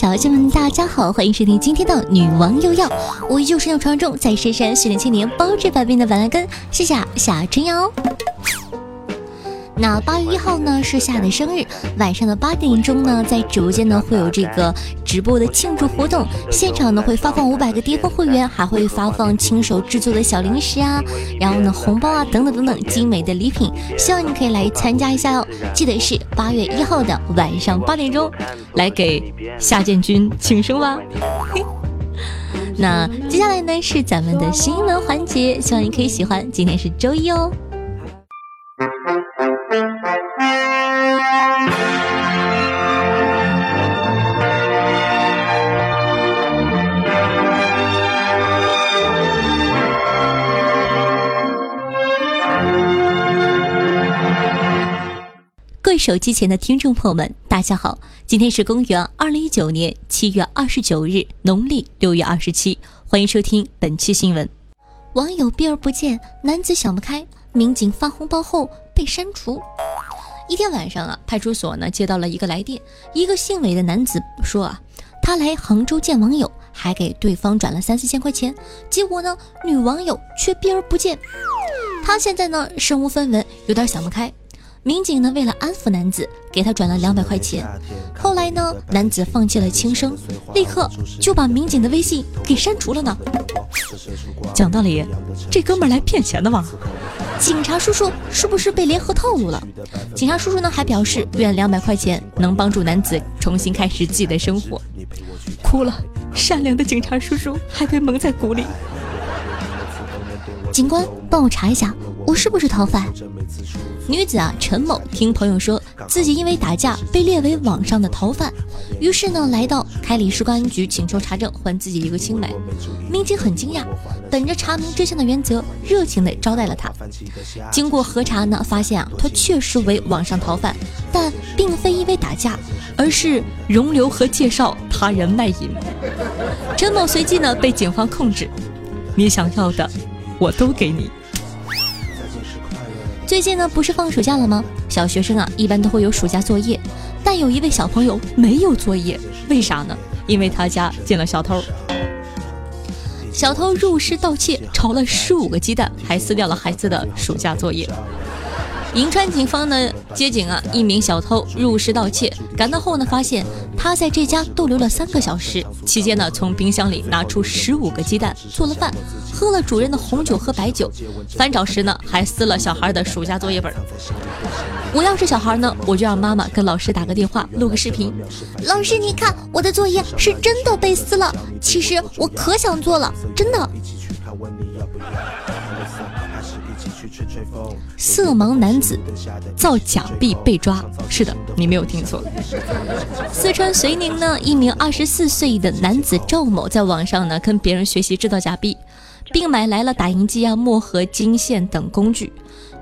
小姐们，大家好，欢迎收听今天的《女王又要》，我依旧是那传说中在深山训练千年、包治百病的板蓝根，谢谢夏春瑶。那八月一号呢是夏的生日，晚上的八点钟呢，在直播间呢会有这个直播的庆祝活动，现场呢会发放五百个巅峰会员，还会发放亲手制作的小零食啊，然后呢红包啊等等等等精美的礼品，希望你可以来参加一下哦。记得是八月一号的晚上八点钟，来给夏建军庆生吧。那接下来呢是咱们的新闻环节，希望你可以喜欢。今天是周一哦。各位手机前的听众朋友们，大家好！今天是公元二零一九年七月二十九日，农历六月二十七，欢迎收听本期新闻。网友避而不见，男子想不开，民警发红包后被删除。一天晚上啊，派出所呢接到了一个来电，一个姓韦的男子说啊，他来杭州见网友，还给对方转了三四千块钱，结果呢，女网友却避而不见。他现在呢身无分文，有点想不开。民警呢，为了安抚男子，给他转了两百块钱。后来呢，男子放弃了轻生，立刻就把民警的微信给删除了呢。讲道理，这哥们来骗钱的吧？警察叔叔是不是被联合套路了？警察叔叔呢，还表示愿两百块钱能帮助男子重新开始自己的生活。哭了，善良的警察叔叔还被蒙在鼓里。警官，帮我查一下，我是不是逃犯？女子啊，陈某听朋友说自己因为打架被列为网上的逃犯，于是呢来到开里市公安局请求查证，还自己一个清白。民警很惊讶，本着查明真相的原则，热情地招待了他。经过核查呢，发现啊，他确实为网上逃犯，但并非因为打架，而是容留和介绍他人卖淫。陈某随即呢被警方控制，你想要的，我都给你。最近呢，不是放暑假了吗？小学生啊，一般都会有暑假作业，但有一位小朋友没有作业，为啥呢？因为他家进了小偷。小偷入室盗窃，炒了十五个鸡蛋，还撕掉了孩子的暑假作业。银川警方呢接警啊，一名小偷入室盗窃，赶到后呢，发现他在这家逗留了三个小时，期间呢，从冰箱里拿出十五个鸡蛋做了饭，喝了主人的红酒和白酒，翻找时呢，还撕了小孩的暑假作业本。我要是小孩呢，我就让妈妈跟老师打个电话，录个视频。老师，你看我的作业是真的被撕了，其实我可想做了，真的。色盲男子造假币被抓，是的，你没有听错。四川遂宁呢，一名二十四岁的男子赵某在网上呢跟别人学习制造假币，并买来了打印机啊、墨盒、金线等工具。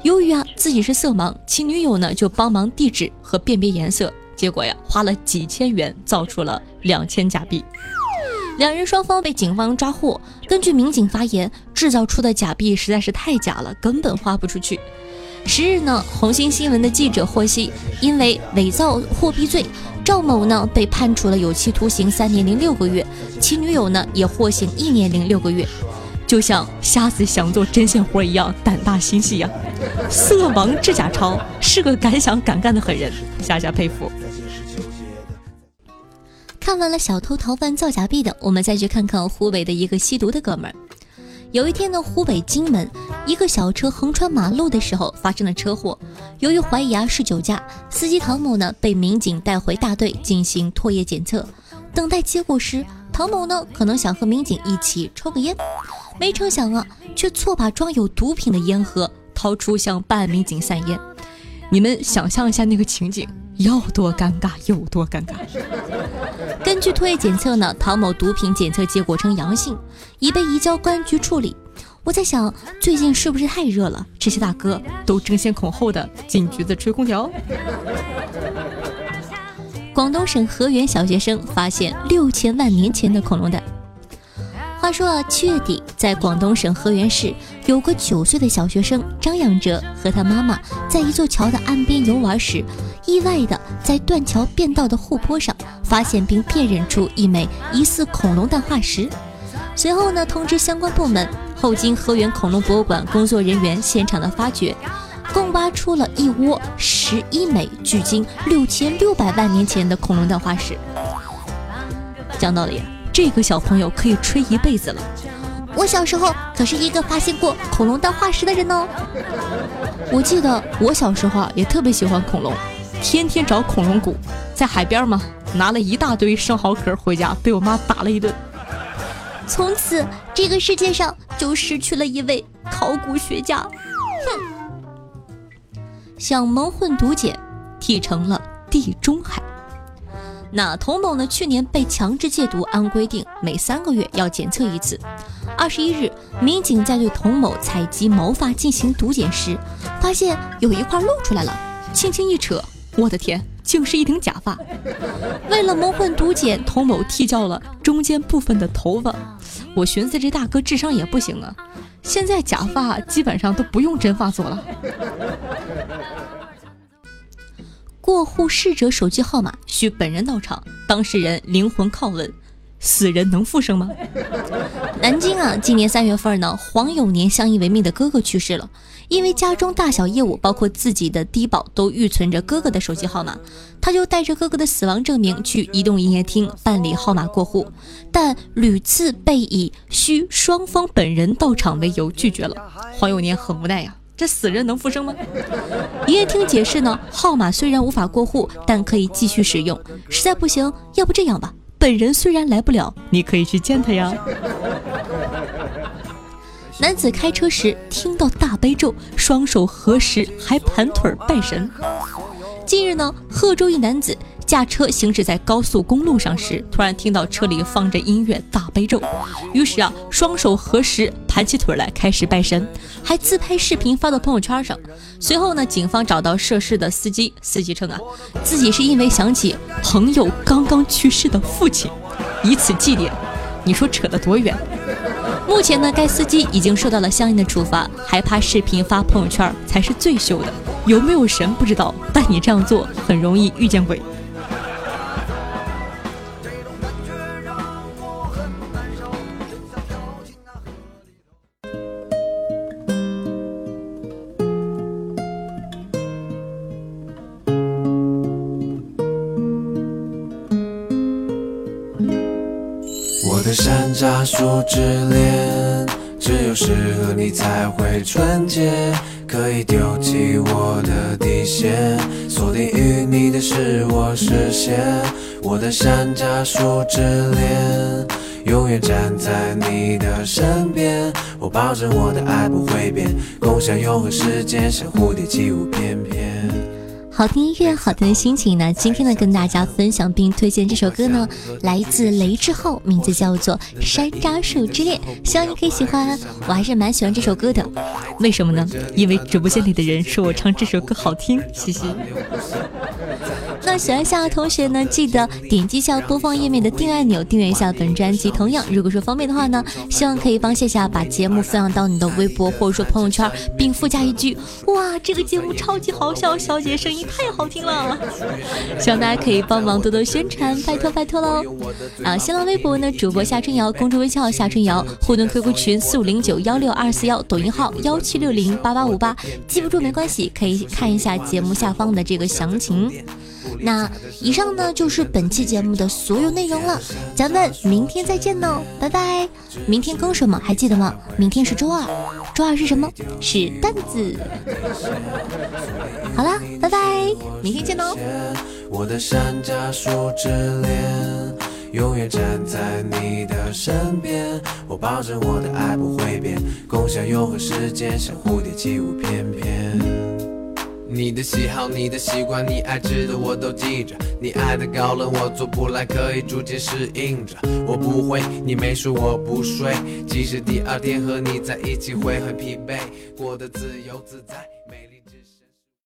由于啊自己是色盲，其女友呢就帮忙递纸和辨别颜色，结果呀花了几千元造出了两千假币。两人双方被警方抓获。根据民警发言，制造出的假币实在是太假了，根本花不出去。十日呢，红星新闻的记者获悉，因为伪造货币罪，赵某呢被判处了有期徒刑三年零六个月，其女友呢也获刑一年零六个月。就像瞎子想做针线活一样，胆大心细呀！色盲制假钞是个敢想敢干的狠人，夏夏佩服。看完了小偷逃犯造假币的，我们再去看看湖北的一个吸毒的哥们儿。有一天呢，湖北荆门一个小车横穿马路的时候发生了车祸，由于怀疑啊是酒驾，司机唐某呢被民警带回大队进行唾液检测。等待结果时，唐某呢可能想和民警一起抽个烟，没成想啊，却错把装有毒品的烟盒掏出向办案民警散烟。你们想象一下那个情景。要多尴尬有多尴尬。根据唾液检测呢，唐某毒品检测结果呈阳性，已被移交公安局处理。我在想，最近是不是太热了？这些大哥都争先恐后的进局子吹空调。广东省河源小学生发现六千万年前的恐龙蛋。话说啊，七月底，在广东省河源市，有个九岁的小学生张养哲和他妈妈在一座桥的岸边游玩时，意外的在断桥变道的护坡上发现并辨认出一枚疑似恐龙蛋化石。随后呢，通知相关部门。后经河源恐龙博物馆工作人员现场的发掘，共挖出了一窝十一枚距今六千六百万年前的恐龙蛋化石。讲道理，这个小朋友可以吹一辈子了。我小时候可是一个发现过恐龙蛋化石的人哦。我记得我小时候啊，也特别喜欢恐龙，天天找恐龙骨，在海边嘛，拿了一大堆生蚝壳回家，被我妈打了一顿。从此，这个世界上就失去了一位考古学家。哼，想蒙混读简，继承了地中海。那童某呢？去年被强制戒毒，按规定每三个月要检测一次。二十一日，民警在对童某采集毛发进行毒检时，发现有一块露出来了，轻轻一扯，我的天！竟是一顶假发。为了蒙混毒检，童某剃掉了中间部分的头发。我寻思这大哥智商也不行啊！现在假发基本上都不用真发做了。过户逝者手机号码需本人到场，当事人灵魂拷问：死人能复生吗？南京啊，今年三月份呢，黄有年相依为命的哥哥去世了。因为家中大小业务，包括自己的低保，都预存着哥哥的手机号码，他就带着哥哥的死亡证明去移动营业厅办理号码过户，但屡次被以需双方本人到场为由拒绝了。黄有年很无奈呀，这死人能复生吗？营业厅解释呢，号码虽然无法过户，但可以继续使用。实在不行，要不这样吧，本人虽然来不了，你可以去见他呀。男子开车时听到大悲咒，双手合十，还盘腿拜神。近日呢，贺州一男子驾车行驶在高速公路上时，突然听到车里放着音乐大悲咒，于是啊，双手合十，盘起腿来开始拜神，还自拍视频发到朋友圈上。随后呢，警方找到涉事的司机，司机称啊，自己是因为想起朋友刚刚去世的父亲，以此祭奠。你说扯得多远？目前呢，该司机已经受到了相应的处罚，还拍视频发朋友圈才是最秀的。有没有神不知道，但你这样做很容易遇见鬼。山楂树之恋，只有适合你才会纯洁，可以丢弃我的底线，锁定与你的是我视线。我的山楂树之恋，永远站在你的身边，我保证我的爱不会变，共享永恒时间，像蝴蝶起舞翩翩。好听音乐，好听的心情呢。今天呢，跟大家分享并推荐这首歌呢，来自雷志浩，名字叫做《山楂树之恋》，希望你可以喜欢。我还是蛮喜欢这首歌的，为什么呢？因为直播间里的人说我唱这首歌好听，嘻嘻。那喜欢夏的同学呢，记得点击一下播放页面的订阅按钮，订阅一下本专辑。同样，如果说方便的话呢，希望可以帮夏夏把节目分享到你的微博或者说朋友圈，并附加一句：哇，这个节目超级好笑，小姐声音太好听了。希望大家可以帮忙多多宣传，拜托拜托喽！啊，新浪微博呢，主播夏春瑶，公众微信号夏春瑶，互动 QQ 群四五零九幺六二四幺，抖音号幺七六零八八五八，记不住没关系，可以看一下节目下方的这个详情。那以上呢就是本期节目的所有内容了，咱们明天再见喽，拜拜！明天更什么还记得吗？明天是周二，周二是什么？是蛋子。好啦，拜拜，明天见哦。我的山楂树之恋，永远站在你的身边，我保证我的爱不会变，共享永恒时间，像蝴蝶起舞翩翩。你的喜好，你的习惯，你爱吃的我都记着。你爱的高冷我做不来，可以逐渐适应着。我不会，你没睡我不睡。即使第二天和你在一起会很疲惫，过得自由自在。